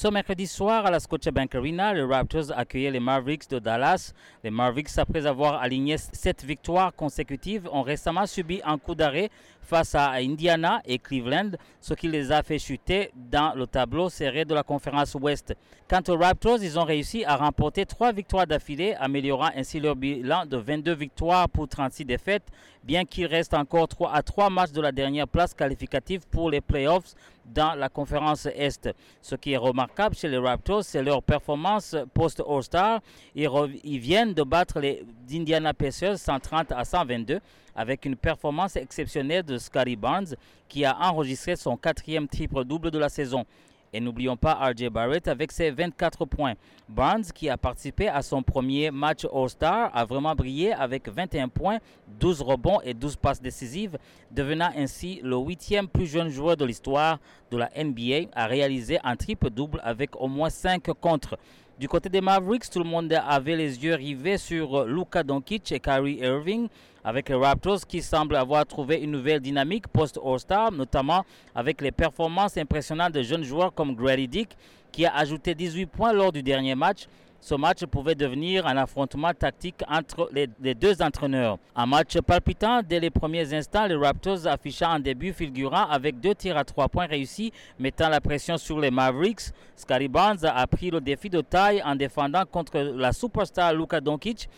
Ce mercredi soir à la Scotiabank Arena, les Raptors accueillaient les Mavericks de Dallas. Les Mavericks, après avoir aligné sept victoires consécutives, ont récemment subi un coup d'arrêt face à Indiana et Cleveland, ce qui les a fait chuter dans le tableau serré de la conférence Ouest. Quant aux Raptors, ils ont réussi à remporter trois victoires d'affilée, améliorant ainsi leur bilan de 22 victoires pour 36 défaites, bien qu'il reste encore 3 à 3 matchs de la dernière place qualificative pour les playoffs dans la conférence Est. Ce qui est remarquable chez les Raptors, c'est leur performance post-All-Star. Ils, viennent de battre les Indiana Pacers 130 à 122 avec une performance exceptionnelle de Scotty Barnes qui a enregistré son quatrième triple-double de la saison. Et n'oublions pas RJ Barrett avec ses 24 points. Barnes, qui a participé à son premier match All-Star, a vraiment brillé avec 21 points, 12 rebonds et 12 passes décisives, devenant ainsi le huitième plus jeune joueur de l'histoire de la NBA à réaliser un triple-double avec au moins 5 contre. Du côté des Mavericks, tout le monde avait les yeux rivés sur Luka Doncic et Kyrie Irving, avec les Raptors qui semblent avoir trouvé une nouvelle dynamique post-All-Star, notamment avec les performances impressionnantes de jeunes joueurs comme Grady Dick, qui a ajouté 18 points lors du dernier match, ce match pouvait devenir un affrontement tactique entre les, deux entraîneurs. Un match palpitant dès les premiers instants, les Raptors affichant un début fulgurant avec deux tirs à trois points réussis, mettant la pression sur les Mavericks. Scotty Barnes a pris le défi de taille en défendant contre la superstar Luka Doncic,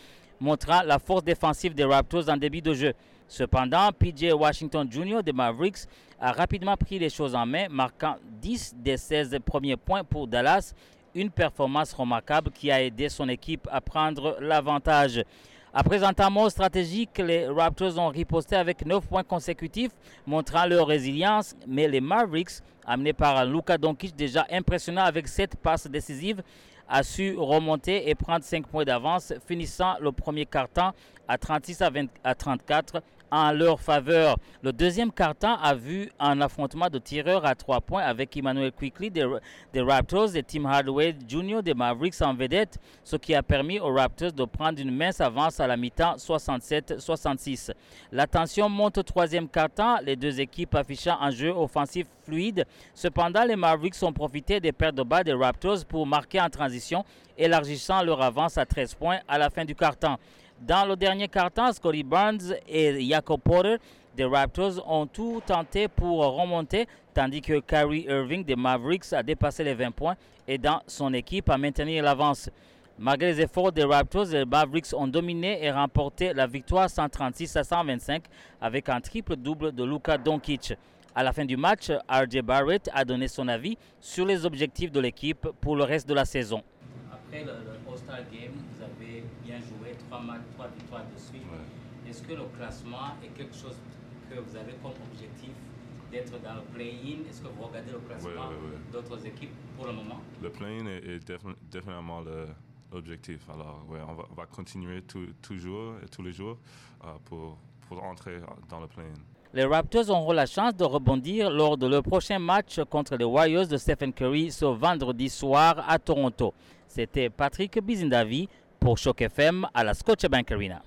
montrant la force défensive des Raptors en début de jeu. Cependant, PJ Washington Jr. des Mavericks a rapidement pris les choses en main, marquant 10 des 16 premiers points pour Dallas une performance remarquable qui a aidé son équipe à prendre l'avantage. Après un temps stratégique, les Raptors ont riposté avec 9 points consécutifs, montrant leur résilience, mais les Mavericks, amenés par Luka Doncic déjà impressionnant avec 7 passes décisives, a su remonter et prendre 5 points d'avance, finissant le premier quart-temps à 36 à, à 34 en leur faveur. Le deuxième carton a vu un affrontement de tireurs à trois points avec Emmanuel Quickly des, Raptors et Tim Hardaway Jr. des Mavericks en vedette, ce qui a permis aux Raptors de prendre une mince avance à la mi-temps 67-66. La tension monte au troisième carton, les deux équipes affichant un jeu offensif fluide. Cependant, les Mavericks ont profité des pertes de bas des Raptors pour marquer en transition, élargissant leur avance à 13 points à la fin du carton. Dans le dernier carton, Scotty Barnes et Jacob Porter des Raptors ont tout tenté pour remonter, tandis que Kyrie Irving des Mavericks a dépassé les 20 points et dans son équipe a maintenu l'avance. Malgré les efforts des Raptors, les Mavericks ont dominé et remporté la victoire 136 à 125 avec un triple-double de Luka Doncic. À la fin du match, RJ Barrett a donné son avis sur les objectifs de l'équipe pour le reste de la saison. Après le, All-Star Game, vous avez bien joué, trois, matchs, trois victoires de suite. Est-ce que le classement est quelque chose que vous avez comme objectif d'être dans le play-in? Est-ce que vous regardez le classement d'autres équipes pour le moment? Le play-in est, définitivement l'objectif. Alors, ouais, on, va, continuer toujours et tous les jours euh, pour, entrer dans le. Les Raptors auront la chance de rebondir lors de leur prochain match contre les Warriors de Stephen Curry ce vendredi soir à Toronto. C'était Patrick Bizindavi pour Choc FM à la Scotiabank Arena.